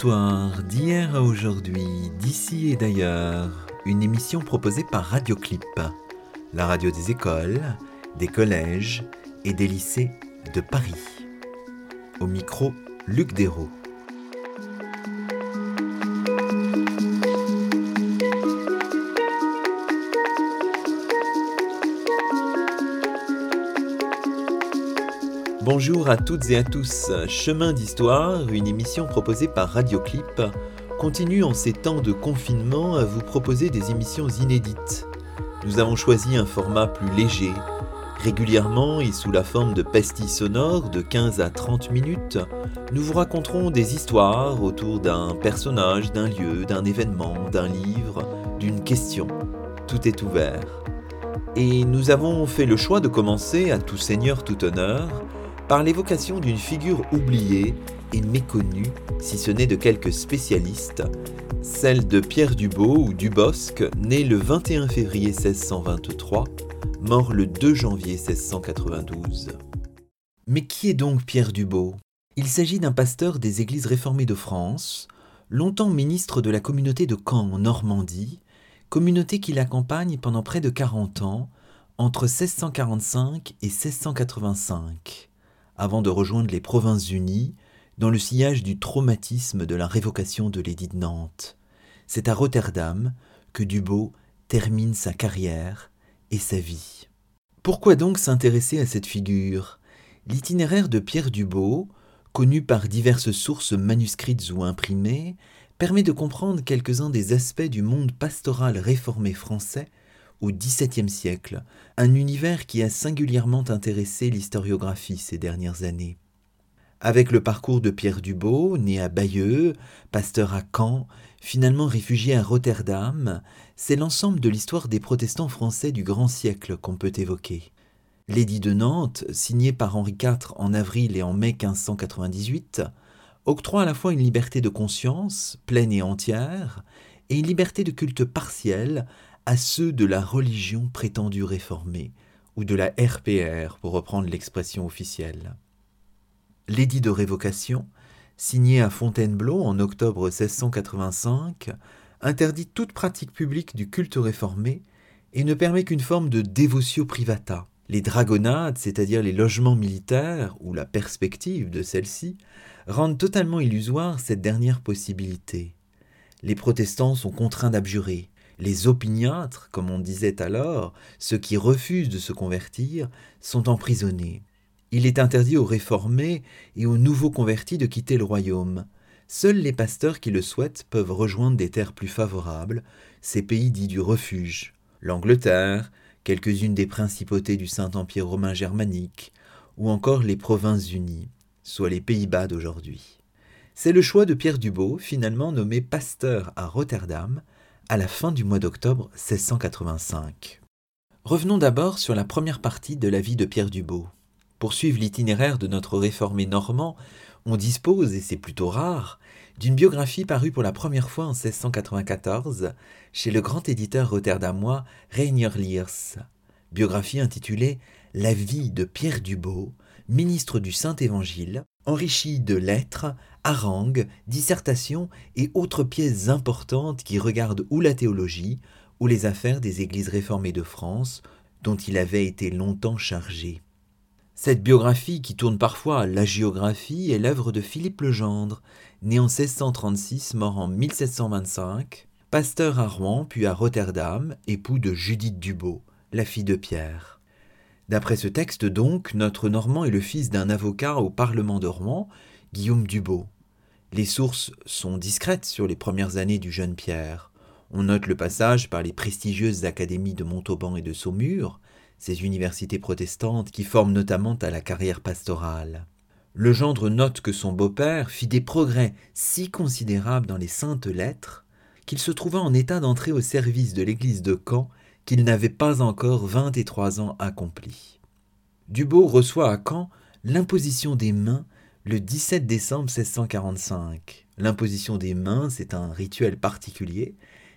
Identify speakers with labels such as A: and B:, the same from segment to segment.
A: D'histoire d'hier à aujourd'hui, d'ici et d'ailleurs, une émission proposée par Radioclip, la radio des écoles, des collèges et des lycées de Paris. Au micro, Luc Dérault. Bonjour à toutes et à tous. Chemin d'Histoire, une émission proposée par Radioclip, continue en ces temps de confinement à vous proposer des émissions inédites. Nous avons choisi un format plus léger. Régulièrement et sous la forme de pastilles sonores de 15 à 30 minutes, nous vous raconterons des histoires autour d'un personnage, d'un lieu, d'un événement, d'un livre, d'une question. Tout est ouvert. Et nous avons fait le choix de commencer, à tout seigneur, tout honneur, par l'évocation d'une figure oubliée et méconnue, si ce n'est de quelques spécialistes, celle de Pierre Dubos ou Dubosc, né le 21 février 1623, mort le 2 janvier 1692. Mais qui est donc Pierre Dubos Il s'agit d'un pasteur des églises réformées de France, longtemps ministre de la communauté de Caen en Normandie, communauté qui l'accompagne pendant près de 40 ans, entre 1645 et 1685 avant de rejoindre les Provinces-Unies dans le sillage du traumatisme de la révocation de l'édit de Nantes. C'est à Rotterdam que Dubos termine sa carrière et sa vie. Pourquoi donc s'intéresser à cette figure? L'itinéraire de Pierre Dubos, connu par diverses sources manuscrites ou imprimées, permet de comprendre quelques-uns des aspects du monde pastoral réformé français au XVIIe siècle, un univers qui a singulièrement intéressé l'historiographie ces dernières années. Avec le parcours de Pierre Dubos, né à Bayeux, pasteur à Caen, finalement réfugié à Rotterdam, c'est l'ensemble de l'histoire des protestants français du grand siècle qu'on peut évoquer. L'édit de Nantes, signé par Henri IV en avril et en mai 1598, octroie à la fois une liberté de conscience, pleine et entière, et une liberté de culte partielle à ceux de la religion prétendue réformée, ou de la RPR pour reprendre l'expression officielle. L'édit de révocation, signé à Fontainebleau en octobre 1685, interdit toute pratique publique du culte réformé et ne permet qu'une forme de dévotio privata. Les dragonnades, c'est-à-dire les logements militaires ou la perspective de celle-ci, rendent totalement illusoire cette dernière possibilité. Les protestants sont contraints d'abjurer, les opiniâtres, comme on disait alors, ceux qui refusent de se convertir, sont emprisonnés. Il est interdit aux réformés et aux nouveaux convertis de quitter le royaume. Seuls les pasteurs qui le souhaitent peuvent rejoindre des terres plus favorables, ces pays dits du refuge. L'Angleterre, quelques-unes des principautés du Saint-Empire romain germanique, ou encore les Provinces-Unies, soit les Pays-Bas d'aujourd'hui. C'est le choix de Pierre Dubos, finalement nommé pasteur à Rotterdam, à la fin du mois d'octobre 1685. Revenons d'abord sur la première partie de la vie de Pierre Dubos. Pour suivre l'itinéraire de notre réformé normand, on dispose, et c'est plutôt rare, d'une biographie parue pour la première fois en 1694 chez le grand éditeur rotterdamois Reinier Liers. Biographie intitulée La vie de Pierre Dubos, ministre du Saint-Évangile, enrichi de lettres, harangues, dissertations et autres pièces importantes qui regardent ou la théologie ou les affaires des églises réformées de France, dont il avait été longtemps chargé. Cette biographie, qui tourne parfois à la géographie, est l'œuvre de Philippe Legendre, né en 1636, mort en 1725, pasteur à Rouen puis à Rotterdam, époux de Judith Dubos, la fille de Pierre. D'après ce texte donc, notre Normand est le fils d'un avocat au Parlement de Rouen, Guillaume Dubos. Les sources sont discrètes sur les premières années du jeune Pierre. On note le passage par les prestigieuses académies de Montauban et de Saumur, ces universités protestantes qui forment notamment à la carrière pastorale. Le gendre note que son beau-père fit des progrès si considérables dans les saintes lettres qu'il se trouva en état d'entrer au service de l'église de Caen qu'il n'avait pas encore vingt-et-trois ans accomplis. Dubos reçoit à Caen l'imposition des mains le 17 décembre 1645. L'imposition des mains, c'est un rituel particulier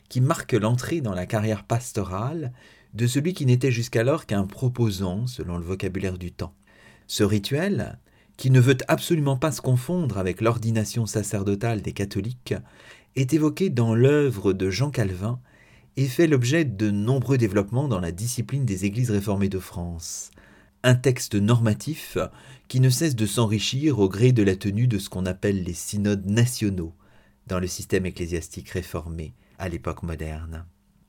A: qui marque l'entrée dans la carrière pastorale de celui qui n'était jusqu'alors qu'un proposant, selon le vocabulaire du temps. Ce rituel, qui ne veut absolument pas se confondre avec l'ordination sacerdotale des catholiques, est évoqué dans l'œuvre de Jean Calvin et fait l'objet de nombreux développements dans la discipline des églises réformées de France. Un texte normatif qui ne cesse de s'enrichir au gré de la tenue de ce qu'on appelle les synodes nationaux dans le système ecclésiastique réformé à l'époque moderne.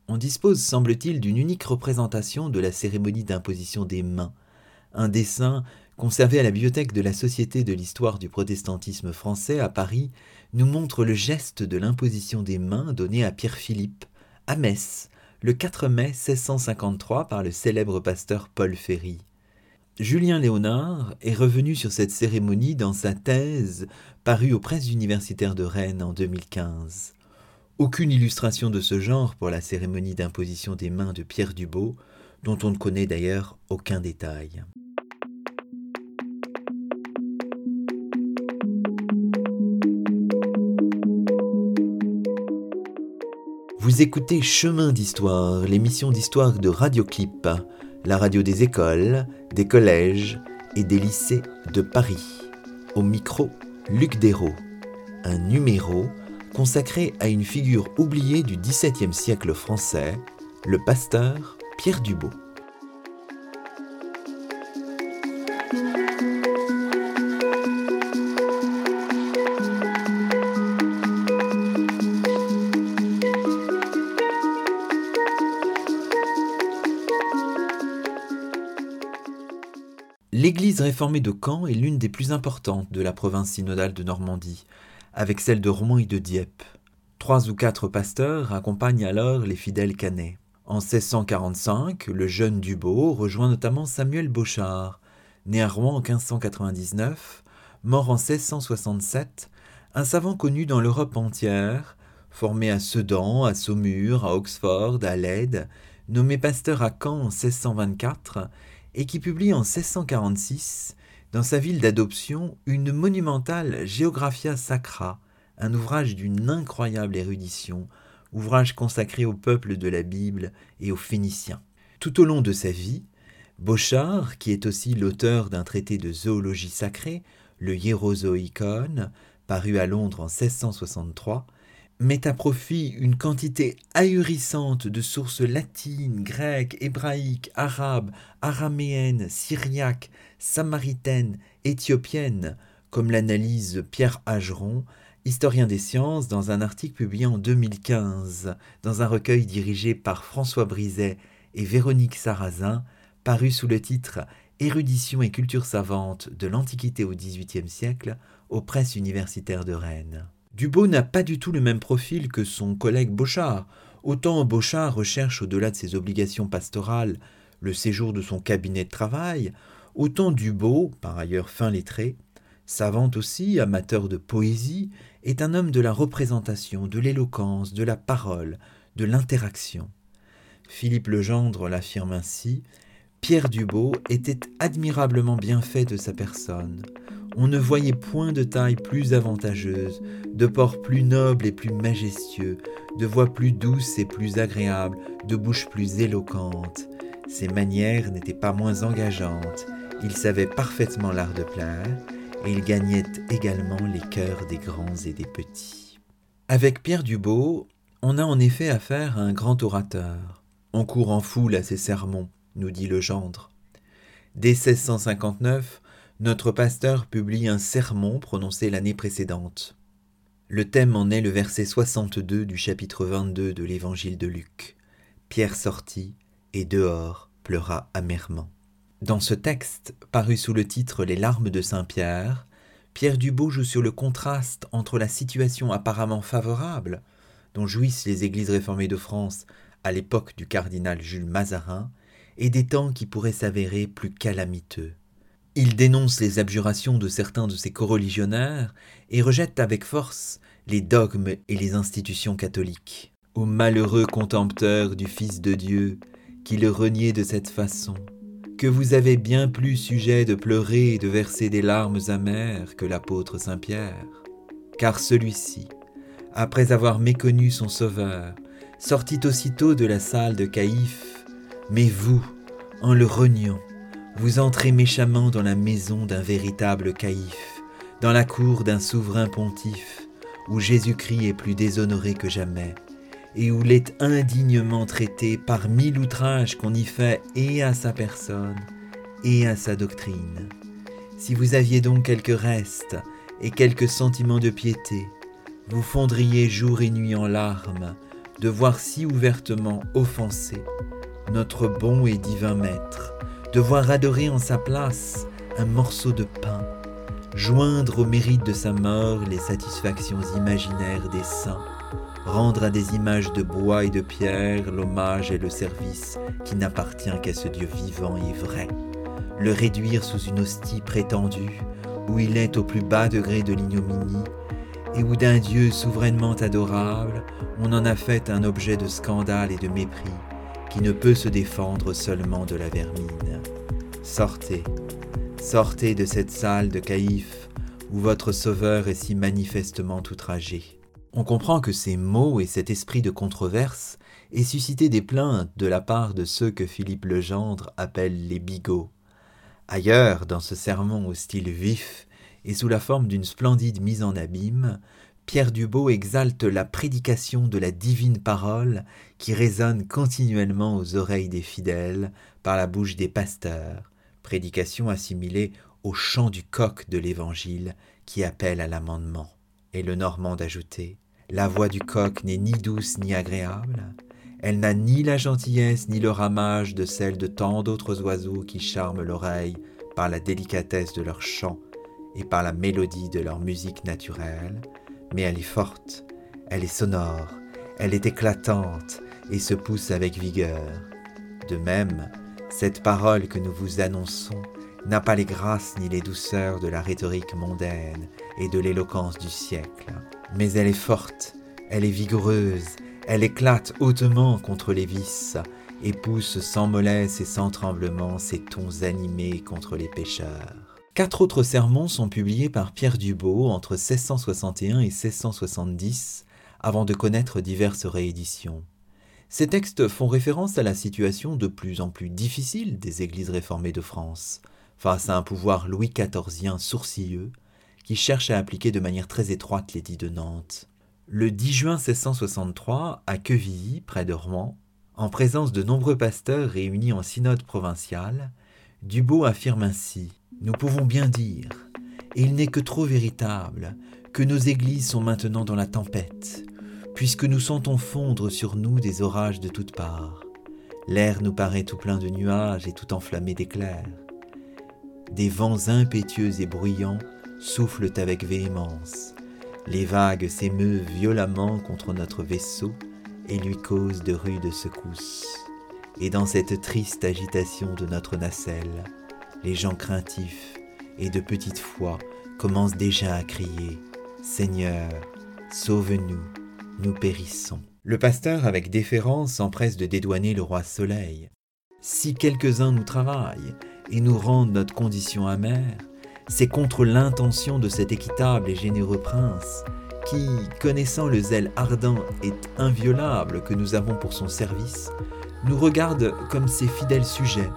A: On dispose, semble-t-il, d'une unique représentation de la cérémonie d'imposition des mains, un dessin conservé à la bibliothèque de la Société de l'histoire du protestantisme français à Paris, nous montre le geste de l'imposition des mains donné à Pierre-Philippe, à Metz, le 4 mai 1653 par le célèbre pasteur Paul Ferry. Julien Léonard est revenu sur cette cérémonie dans sa thèse parue aux presses universitaires de Rennes en 2015. Aucune illustration de ce genre pour la cérémonie d'imposition des mains de Pierre Dubos, dont on ne connaît d'ailleurs aucun détail. Vous écoutez Chemin d'Histoire, l'émission d'histoire de Radioclip, la radio des écoles, des collèges et des lycées de Paris. Au micro, Luc Dérault. Un numéro consacré à une figure oubliée du XVIIe siècle français, le pasteur Pierre Dubos. Réformée de Caen est l'une des plus importantes de la province synodale de Normandie, avec celle de Romans et de Dieppe. Trois ou quatre pasteurs accompagnent alors les fidèles canets. En 1645, le jeune Dubos rejoint notamment Samuel Bochard, né à Rouen en 1599, mort en 1667, un savant connu dans l'Europe entière, formé à Sedan, à Saumur, à Oxford, à Leyde, nommé pasteur à Caen en 1624 et qui publie en 1646, dans sa ville d'adoption, une monumentale Geographia Sacra, un ouvrage d'une incroyable érudition, ouvrage consacré au peuple de la Bible et aux Phéniciens. Tout au long de sa vie, Bochard, qui est aussi l'auteur d'un traité de zoologie sacrée, le Hierozoikon, paru à Londres en 1663, met à profit une quantité ahurissante de sources latines, grecques, hébraïques, arabes, araméennes, syriaques, samaritaines, éthiopiennes, comme l'analyse Pierre Hageron, historien des sciences, dans un article publié en 2015, dans un recueil dirigé par François Brizet et Véronique Sarrazin, paru sous le titre Érudition et culture savante de l'Antiquité au XVIIIe siècle aux presses universitaires de Rennes. Dubos n'a pas du tout le même profil que son collègue Bochard. Autant Bochard recherche au-delà de ses obligations pastorales le séjour de son cabinet de travail, autant Dubos, par ailleurs fin lettré, savant aussi, amateur de poésie, est un homme de la représentation, de l'éloquence, de la parole, de l'interaction. Philippe Legendre l'affirme ainsi, Pierre Dubos était admirablement bien fait de sa personne on ne voyait point de taille plus avantageuse, de port plus noble et plus majestueux, de voix plus douce et plus agréable, de bouche plus éloquente. Ses manières n'étaient pas moins engageantes, il savait parfaitement l'art de plaire, et il gagnait également les cœurs des grands et des petits. Avec Pierre Dubos, on a en effet affaire à un grand orateur. On court en foule à ses sermons, nous dit le gendre. Dès 1659, notre pasteur publie un sermon prononcé l'année précédente. Le thème en est le verset 62 du chapitre 22 de l'évangile de Luc. Pierre sortit et dehors pleura amèrement. Dans ce texte, paru sous le titre Les larmes de Saint Pierre, Pierre Dubos joue sur le contraste entre la situation apparemment favorable dont jouissent les églises réformées de France à l'époque du cardinal Jules Mazarin et des temps qui pourraient s'avérer plus calamiteux. Il dénonce les abjurations de certains de ses coreligionnaires et rejette avec force les dogmes et les institutions catholiques. Ô malheureux contempteur du Fils de Dieu, qui le reniez de cette façon, que vous avez bien plus sujet de pleurer et de verser des larmes amères que l'apôtre Saint Pierre. Car celui-ci, après avoir méconnu son Sauveur, sortit aussitôt de la salle de Caïphe, mais vous, en le reniant, Vous entrez méchamment dans la maison d'un véritable caïphe, dans la cour d'un souverain pontife, où Jésus-Christ est plus déshonoré que jamais, et où l'est indignement traité par mille outrages qu'on y fait et à sa personne et à sa doctrine. Si vous aviez donc quelques restes et quelques sentiments de piété, vous fondriez jour et nuit en larmes de voir si ouvertement offensé notre bon et divin Maître, de voir adorer en sa place un morceau de pain, joindre au mérite de sa mort les satisfactions imaginaires des saints, rendre à des images de bois et de pierre l'hommage et le service qui n'appartient qu'à ce Dieu vivant et vrai, le réduire sous une hostie prétendue, où il est au plus bas degré de l'ignominie, et où d'un Dieu souverainement adorable, on en a fait un objet de scandale et de mépris, ne peut se défendre seulement de la vermine. Sortez, sortez de cette salle de caïphe, où votre Sauveur est si manifestement outragé. On comprend que ces mots et cet esprit de controverse aient suscité des plaintes de la part de ceux que Philippe Legendre appelle les bigots. Ailleurs, dans ce sermon au style vif et sous la forme d'une splendide mise en abîme, Pierre Dubo exalte la prédication de la divine parole qui résonne continuellement aux oreilles des fidèles par la bouche des pasteurs, prédication assimilée au chant du coq de l'Évangile qui appelle à l'amendement. Et le Normand d'ajouter la voix du coq n'est ni douce ni agréable, elle n'a ni la gentillesse ni le ramage de celle de tant d'autres oiseaux qui charment l'oreille par la délicatesse de leur chant et par la mélodie de leur musique naturelle, mais elle est forte, elle est sonore, elle est éclatante et se pousse avec vigueur. De même, cette parole que nous vous annonçons n'a pas les grâces ni les douceurs de la rhétorique mondaine et de l'éloquence du siècle. Mais elle est forte, elle est vigoureuse, elle éclate hautement contre les vices et pousse sans mollesse et sans tremblement ses tons animés contre les pécheurs. Quatre autres sermons sont publiés par Pierre Dubo entre 1661 et 1670 avant de connaître diverses rééditions. Ces textes font référence à la situation de plus en plus difficile des églises réformées de France, face à un pouvoir Louis XIVien sourcilleux qui cherche à appliquer de manière très étroite l'édit de Nantes. Le 10 juin 1663, à Quevilly, près de Rouen, en présence de nombreux pasteurs réunis en synode provincial, Dubo affirme ainsi Nous pouvons bien dire, et il n'est que trop véritable, que nos églises sont maintenant dans la tempête, puisque nous sentons fondre sur nous des orages de toutes parts. L'air nous paraît tout plein de nuages et tout enflammé d'éclairs. Des vents impétueux et bruyants soufflent avec véhémence. Les vagues s'émeuvent violemment contre notre vaisseau et lui causent de rudes secousses. Et dans cette triste agitation de notre nacelle, les gens craintifs et de petite foi commencent déjà à crier Seigneur, sauve-nous, nous périssons. Le pasteur, avec déférence, s'empresse de dédouaner le roi Soleil. Si quelques-uns nous travaillent et nous rendent notre condition amère, c'est contre l'intention de cet équitable et généreux prince, qui, connaissant le zèle ardent et inviolable que nous avons pour son service, nous regarde comme ses fidèles sujets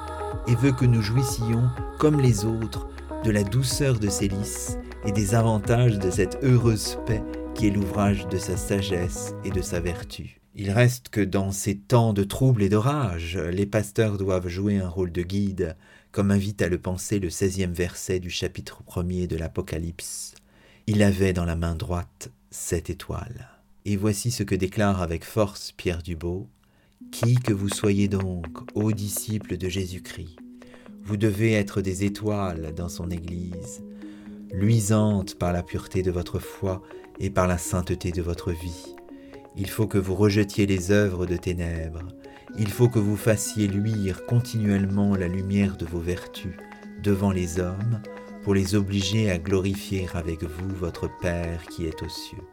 A: et veut que nous jouissions, comme les autres, de la douceur de ses lys et des avantages de cette heureuse paix qui est l'ouvrage de sa sagesse et de sa vertu. Il reste que dans ces temps de troubles et d'orage, les pasteurs doivent jouer un rôle de guide, comme invite à le penser le seizième verset du chapitre premier de l'Apocalypse. Il avait dans la main droite sept étoiles. Et voici ce que déclare avec force Pierre Dubo. Qui que vous soyez donc, ô disciples de Jésus-Christ, vous devez être des étoiles dans son Église, luisantes par la pureté de votre foi et par la sainteté de votre vie. Il faut que vous rejetiez les œuvres de ténèbres il faut que vous fassiez luire continuellement la lumière de vos vertus devant les hommes pour les obliger à glorifier avec vous votre Père qui est aux cieux.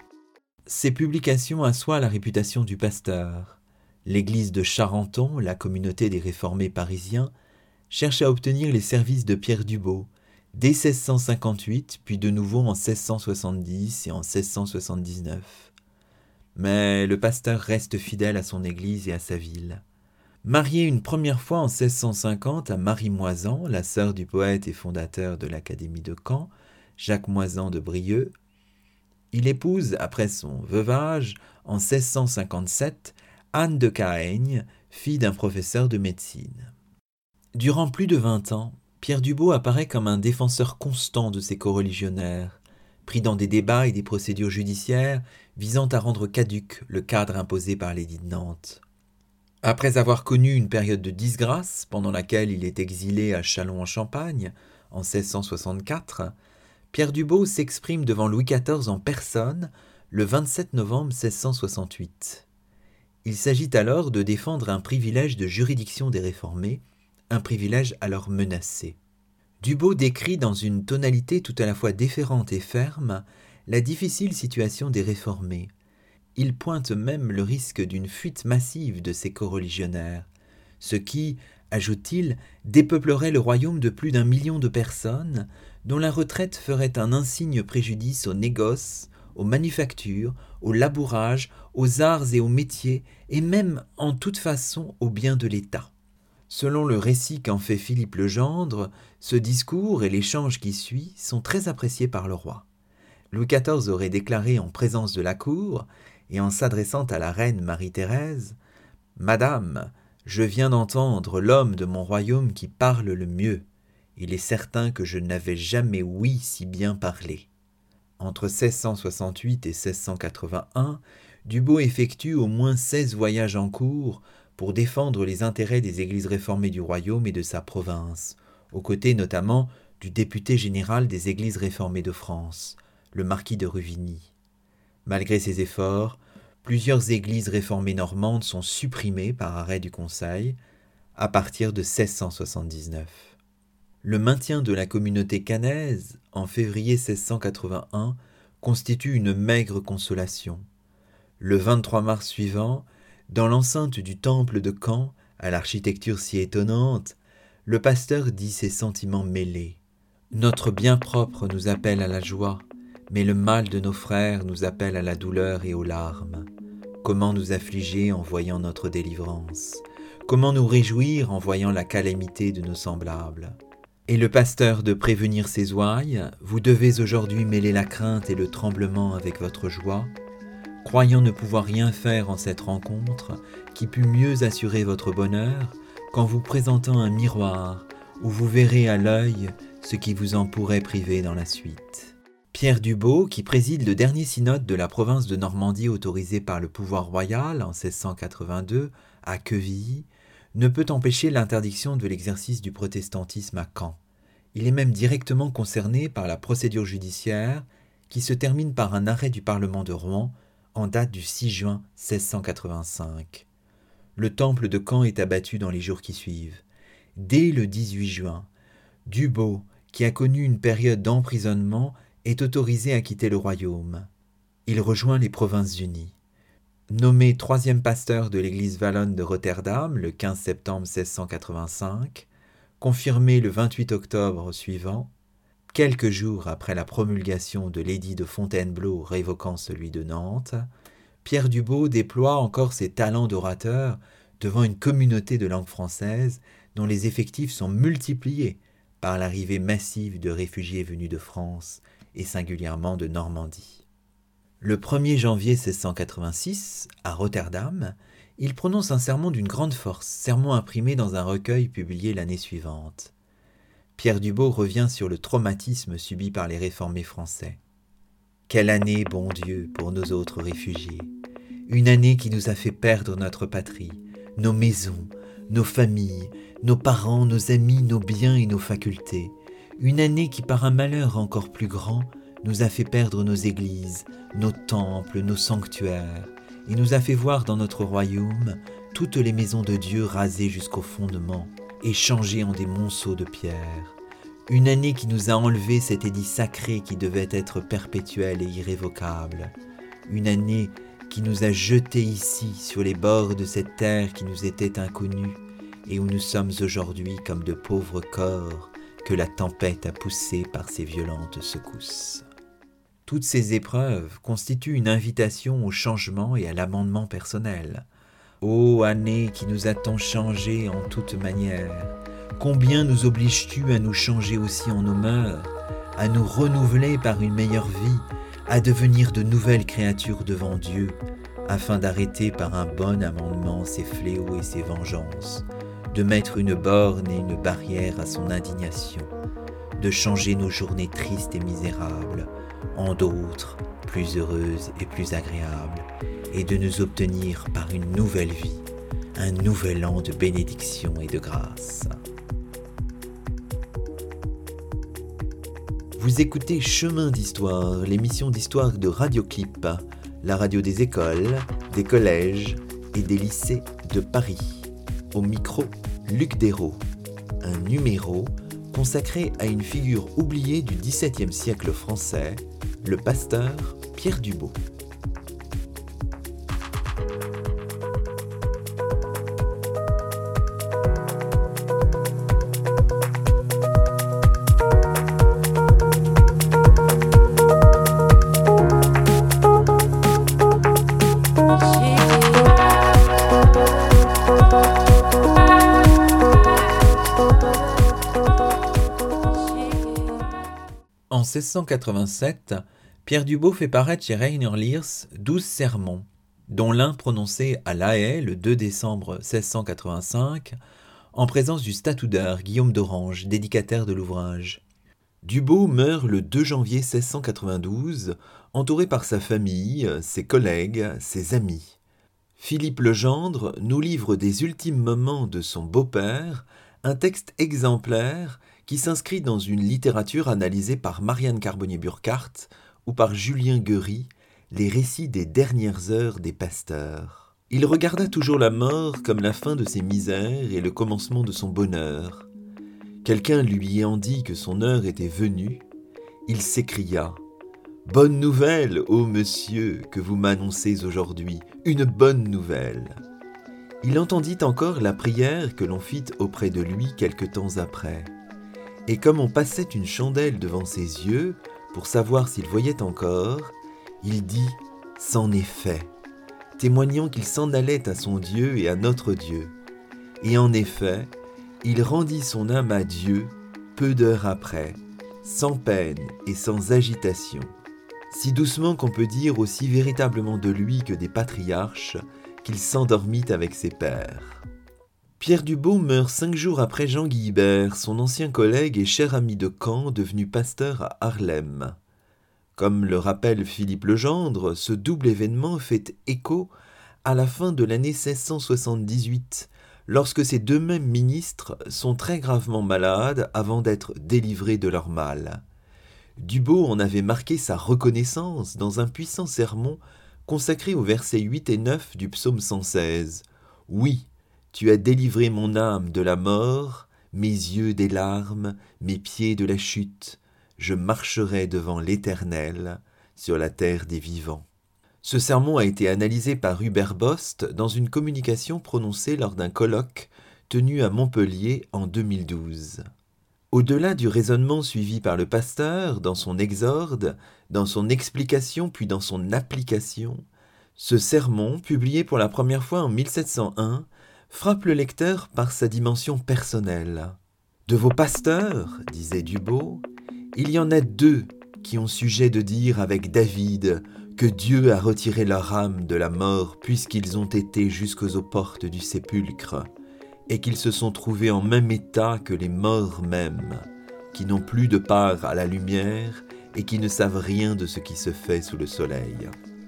A: Ces publications assoient la réputation du pasteur. L'église de Charenton, la communauté des réformés parisiens, cherche à obtenir les services de Pierre Dubos dès 1658, puis de nouveau en 1670 et en 1679. Mais le pasteur reste fidèle à son Église et à sa ville. Marié une première fois en 1650 à Marie Moisan, la sœur du poète et fondateur de l'Académie de Caen, Jacques Moisan de Brieux, il épouse, après son veuvage, en 1657, Anne de Caègne, fille d'un professeur de médecine. Durant plus de vingt ans, Pierre Dubois apparaît comme un défenseur constant de ses coreligionnaires, pris dans des débats et des procédures judiciaires visant à rendre caduque le cadre imposé par l'édit de Nantes. Après avoir connu une période de disgrâce pendant laquelle il est exilé à Châlons-en-Champagne en 1664, Pierre Dubos s'exprime devant Louis XIV en personne le 27 novembre 1668. Il s'agit alors de défendre un privilège de juridiction des réformés, un privilège alors menacé. Dubos décrit dans une tonalité tout à la fois déférente et ferme la difficile situation des réformés, il pointe même le risque d'une fuite massive de ces coreligionnaires, ce qui, ajoute-t-il, dépeuplerait le royaume de plus d'un million de personnes, dont la retraite ferait un insigne préjudice aux négoces, aux manufactures, au labourage, aux arts et aux métiers, et même en toute façon aux biens de l'État. Selon le récit qu'en fait Philippe Legendre, ce discours et l'échange qui suit sont très appréciés par le roi. Louis XIV aurait déclaré en présence de la cour et en s'adressant à la reine Marie-Thérèse Madame, je viens d'entendre l'homme de mon royaume qui parle le mieux. Il est certain que je n'avais jamais oui si bien parlé. Entre 1668 et 1681, Dubo effectue au moins seize voyages en cours pour défendre les intérêts des églises réformées du royaume et de sa province, aux côtés notamment du député général des églises réformées de France, le marquis de Ruvigny. Malgré ces efforts, plusieurs églises réformées normandes sont supprimées par arrêt du Conseil à partir de 1679. Le maintien de la communauté canaise en février 1681 constitue une maigre consolation. Le 23 mars suivant, dans l'enceinte du temple de Caen, à l'architecture si étonnante, le pasteur dit ses sentiments mêlés. Notre bien-propre nous appelle à la joie, mais le mal de nos frères nous appelle à la douleur et aux larmes. Comment nous affliger en voyant notre délivrance? Comment nous réjouir en voyant la calamité de nos semblables? Et le pasteur de prévenir ses ouailles, vous devez aujourd'hui mêler la crainte et le tremblement avec votre joie, croyant ne pouvoir rien faire en cette rencontre qui pût mieux assurer votre bonheur qu'en vous présentant un miroir où vous verrez à l'œil ce qui vous en pourrait priver dans la suite. Pierre Dubos, qui préside le dernier synode de la province de Normandie autorisé par le pouvoir royal en 1682 à Quevilly, ne peut empêcher l'interdiction de l'exercice du protestantisme à Caen. Il est même directement concerné par la procédure judiciaire qui se termine par un arrêt du Parlement de Rouen en date du 6 juin 1685. Le temple de Caen est abattu dans les jours qui suivent. Dès le 18 juin, Dubos, qui a connu une période d'emprisonnement, est autorisé à quitter le royaume. Il rejoint les Provinces-Unies. Nommé troisième pasteur de l'église wallonne de Rotterdam le 15 septembre 1685, confirmé le 28 octobre suivant, quelques jours après la promulgation de l'édit de Fontainebleau révoquant celui de Nantes, Pierre Dubos déploie encore ses talents d'orateur devant une communauté de langue française dont les effectifs sont multipliés par l'arrivée massive de réfugiés venus de France et singulièrement de Normandie. Le 1er janvier 1686, à Rotterdam, il prononce un sermon d'une grande force, sermon imprimé dans un recueil publié l'année suivante. Pierre Dubos revient sur le traumatisme subi par les réformés français. Quelle année, bon Dieu, pour nos autres réfugiés. Une année qui nous a fait perdre notre patrie, nos maisons, nos familles, nos parents, nos amis, nos biens et nos facultés, une année qui par un malheur encore plus grand nous a fait perdre nos églises, nos temples, nos sanctuaires, et nous a fait voir dans notre royaume toutes les maisons de Dieu rasées jusqu'au fondement et changées en des monceaux de pierre. Une année qui nous a enlevé cet édit sacré qui devait être perpétuel et irrévocable. Une année qui nous a jetés ici sur les bords de cette terre qui nous était inconnue et où nous sommes aujourd'hui comme de pauvres corps que la tempête a poussé par ses violentes secousses. Toutes ces épreuves constituent une invitation au changement et à l'amendement personnel, Ô année qui nous a tant changé en toute manière, combien nous obliges-tu à nous changer aussi en nos mœurs, à nous renouveler par une meilleure vie, à devenir de nouvelles créatures devant Dieu, afin d'arrêter par un bon amendement ses fléaux et ses vengeances, de mettre une borne et une barrière à son indignation, de changer nos journées tristes et misérables en d'autres plus heureuses et plus agréables, et de nous obtenir par une nouvelle vie, un nouvel an de bénédiction et de grâce. Vous écoutez Chemin d'Histoire, l'émission d'histoire de Radioclip, la radio des écoles, des collèges et des lycées de Paris. Au micro, Luc Dérault. Un numéro consacré à une figure oubliée du XVIIe siècle français, le pasteur Pierre Dubos. En 1687, Pierre Dubos fait paraître chez Rainer Lears douze sermons, dont l'un prononcé à La Haye le 2 décembre 1685, en présence du statuaire Guillaume d'Orange, dédicataire de l'ouvrage. Dubos meurt le 2 janvier 1692, entouré par sa famille, ses collègues, ses amis. Philippe Legendre nous livre des ultimes moments de son beau-père, un texte exemplaire qui s'inscrit dans une littérature analysée par Marianne Carbonnier-Burkhardt, ou par Julien Guery les récits des dernières heures des pasteurs. Il regarda toujours la mort comme la fin de ses misères et le commencement de son bonheur. Quelqu'un lui ayant dit que son heure était venue, il s'écria Bonne nouvelle, ô monsieur, que vous m'annoncez aujourd'hui, une bonne nouvelle. Il entendit encore la prière que l'on fit auprès de lui quelque temps après. Et comme on passait une chandelle devant ses yeux, pour savoir s'il voyait encore, il dit C'en est fait, témoignant qu'il s'en allait à son Dieu et à notre Dieu. Et en effet, il rendit son âme à Dieu peu d'heures après, sans peine et sans agitation, si doucement qu'on peut dire aussi véritablement de lui que des patriarches, qu'il s'endormit avec ses pères. Pierre Dubos meurt cinq jours après Jean Guibert, son ancien collègue et cher ami de camp, devenu pasteur à Harlem. Comme le rappelle Philippe Legendre, ce double événement fait écho à la fin de l'année 1678, lorsque ces deux mêmes ministres sont très gravement malades avant d'être délivrés de leur mal. Dubos en avait marqué sa reconnaissance dans un puissant sermon consacré aux versets 8 et 9 du psaume 116. Oui, tu as délivré mon âme de la mort, mes yeux des larmes, mes pieds de la chute. Je marcherai devant l'Éternel sur la terre des vivants. Ce sermon a été analysé par Hubert Bost dans une communication prononcée lors d'un colloque tenu à Montpellier en 2012. Au-delà du raisonnement suivi par le pasteur dans son exorde, dans son explication puis dans son application, ce sermon, publié pour la première fois en 1701, frappe le lecteur par sa dimension personnelle. De vos pasteurs, disait Dubos, il y en a deux qui ont sujet de dire avec David que Dieu a retiré leur âme de la mort puisqu'ils ont été jusqu'aux portes du sépulcre, et qu'ils se sont trouvés en même état que les morts mêmes, qui n'ont plus de part à la lumière et qui ne savent rien de ce qui se fait sous le soleil.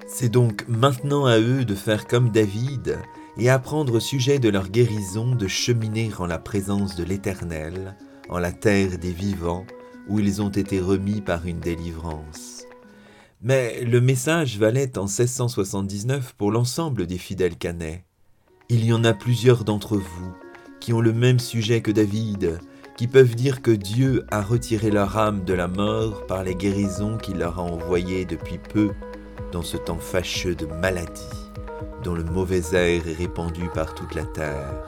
A: C'est donc maintenant à eux de faire comme David et apprendre au sujet de leur guérison de cheminer en la présence de l'Éternel, en la terre des vivants, où ils ont été remis par une délivrance. Mais le message valait en 1679 pour l'ensemble des fidèles canets. Il y en a plusieurs d'entre vous qui ont le même sujet que David, qui peuvent dire que Dieu a retiré leur âme de la mort par les guérisons qu'il leur a envoyées depuis peu dans ce temps fâcheux de maladie dont le mauvais air est répandu par toute la terre.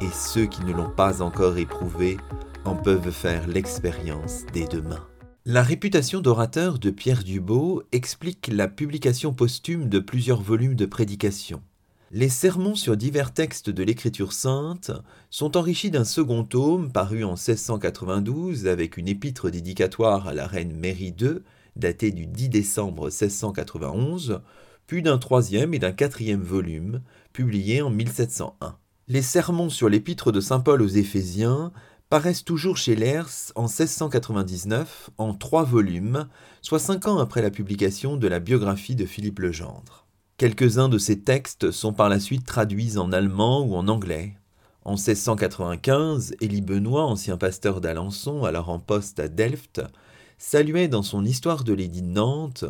A: Et ceux qui ne l'ont pas encore éprouvé en peuvent faire l'expérience dès demain. La réputation d'orateur de Pierre Dubos explique la publication posthume de plusieurs volumes de prédications. Les sermons sur divers textes de l'Écriture sainte sont enrichis d'un second tome paru en 1692 avec une épître dédicatoire à la reine Mary II, datée du 10 décembre 1691, puis d'un troisième et d'un quatrième volume, publié en 1701. Les sermons sur l'épître de Saint Paul aux Éphésiens paraissent toujours chez Lers en 1699 en trois volumes, soit cinq ans après la publication de la biographie de Philippe Legendre. Quelques-uns de ces textes sont par la suite traduits en allemand ou en anglais. En 1695, Élie Benoît, ancien pasteur d'Alençon, alors en poste à Delft, saluait dans son Histoire de l'édit de Nantes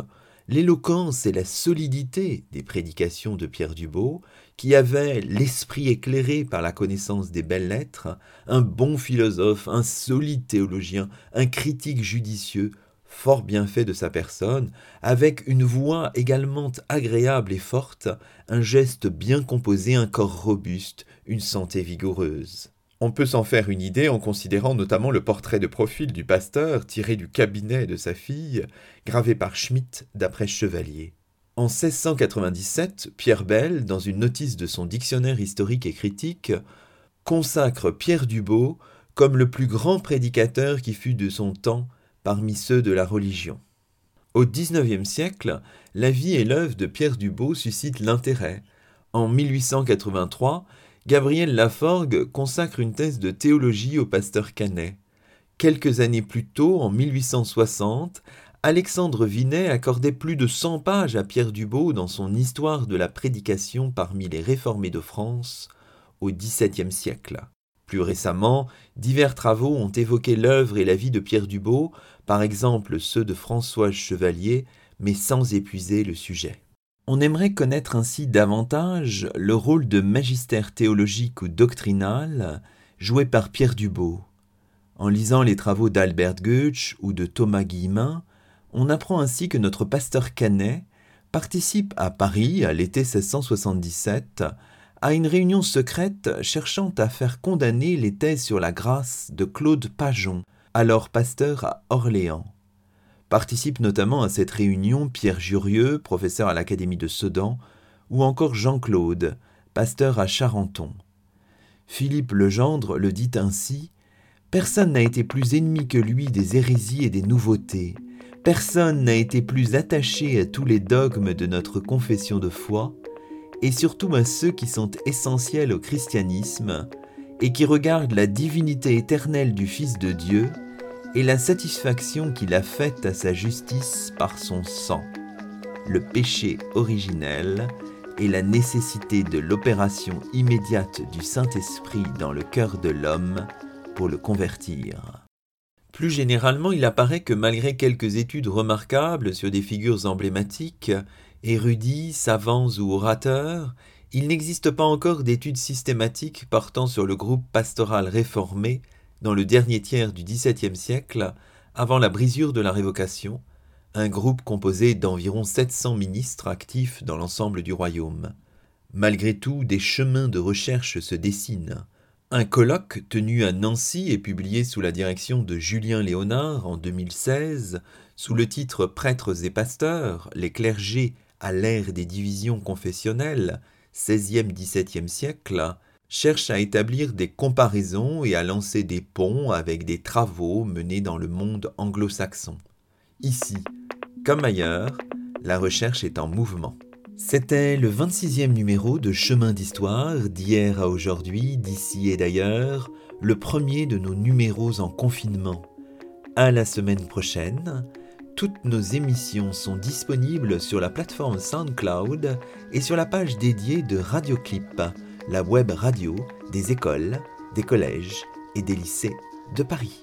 A: l'éloquence et la solidité des prédications de Pierre Dubo, qui avait l'esprit éclairé par la connaissance des belles lettres, un bon philosophe, un solide théologien, un critique judicieux, fort bien fait de sa personne, avec une voix également agréable et forte, un geste bien composé, un corps robuste, une santé vigoureuse. On peut s'en faire une idée en considérant notamment le portrait de profil du pasteur tiré du cabinet de sa fille, gravé par Schmitt d'après Chevalier. En 1697, Pierre Bell, dans une notice de son dictionnaire historique et critique, consacre Pierre Dubo comme le plus grand prédicateur qui fut de son temps parmi ceux de la religion. Au XIXe siècle, la vie et l'œuvre de Pierre Dubo suscitent l'intérêt. En 1883, Gabriel Laforgue consacre une thèse de théologie au pasteur Canet. Quelques années plus tôt, en 1860, Alexandre Vinet accordait plus de 100 pages à Pierre Dubo dans son Histoire de la prédication parmi les réformés de France au XVIIe siècle. Plus récemment, divers travaux ont évoqué l'œuvre et la vie de Pierre Dubo, par exemple ceux de François Chevalier, mais sans épuiser le sujet. On aimerait connaître ainsi davantage le rôle de magistère théologique ou doctrinal joué par Pierre Dubo. En lisant les travaux d'Albert Goetsch ou de Thomas Guillemin, on apprend ainsi que notre pasteur Canet participe à Paris à l'été 1677 à une réunion secrète cherchant à faire condamner les thèses sur la grâce de Claude Pajon, alors pasteur à Orléans. Participent notamment à cette réunion Pierre Jurieux, professeur à l'Académie de Sedan, ou encore Jean-Claude, pasteur à Charenton. Philippe Legendre le dit ainsi Personne n'a été plus ennemi que lui des hérésies et des nouveautés. Personne n'a été plus attaché à tous les dogmes de notre confession de foi, et surtout à ceux qui sont essentiels au christianisme et qui regardent la divinité éternelle du Fils de Dieu et la satisfaction qu'il a faite à sa justice par son sang, le péché originel et la nécessité de l'opération immédiate du Saint-Esprit dans le cœur de l'homme pour le convertir. Plus généralement, il apparaît que malgré quelques études remarquables sur des figures emblématiques, érudits, savants ou orateurs, il n'existe pas encore d'études systématiques portant sur le groupe pastoral réformé dans le dernier tiers du XVIIe siècle, avant la brisure de la Révocation, un groupe composé d'environ 700 ministres actifs dans l'ensemble du royaume. Malgré tout, des chemins de recherche se dessinent. Un colloque tenu à Nancy et publié sous la direction de Julien Léonard en 2016, sous le titre Prêtres et pasteurs, les clergés à l'ère des divisions confessionnelles, 16e-17e siècle, cherche à établir des comparaisons et à lancer des ponts avec des travaux menés dans le monde anglo-saxon. Ici, comme ailleurs, la recherche est en mouvement. C'était le 26e numéro de Chemin d'Histoire, d'hier à aujourd'hui, d'ici et d'ailleurs, le premier de nos numéros en confinement. À la semaine prochaine. Toutes nos émissions sont disponibles sur la plateforme SoundCloud et sur la page dédiée de Radioclip, la web radio des écoles, des collèges et des lycées de Paris.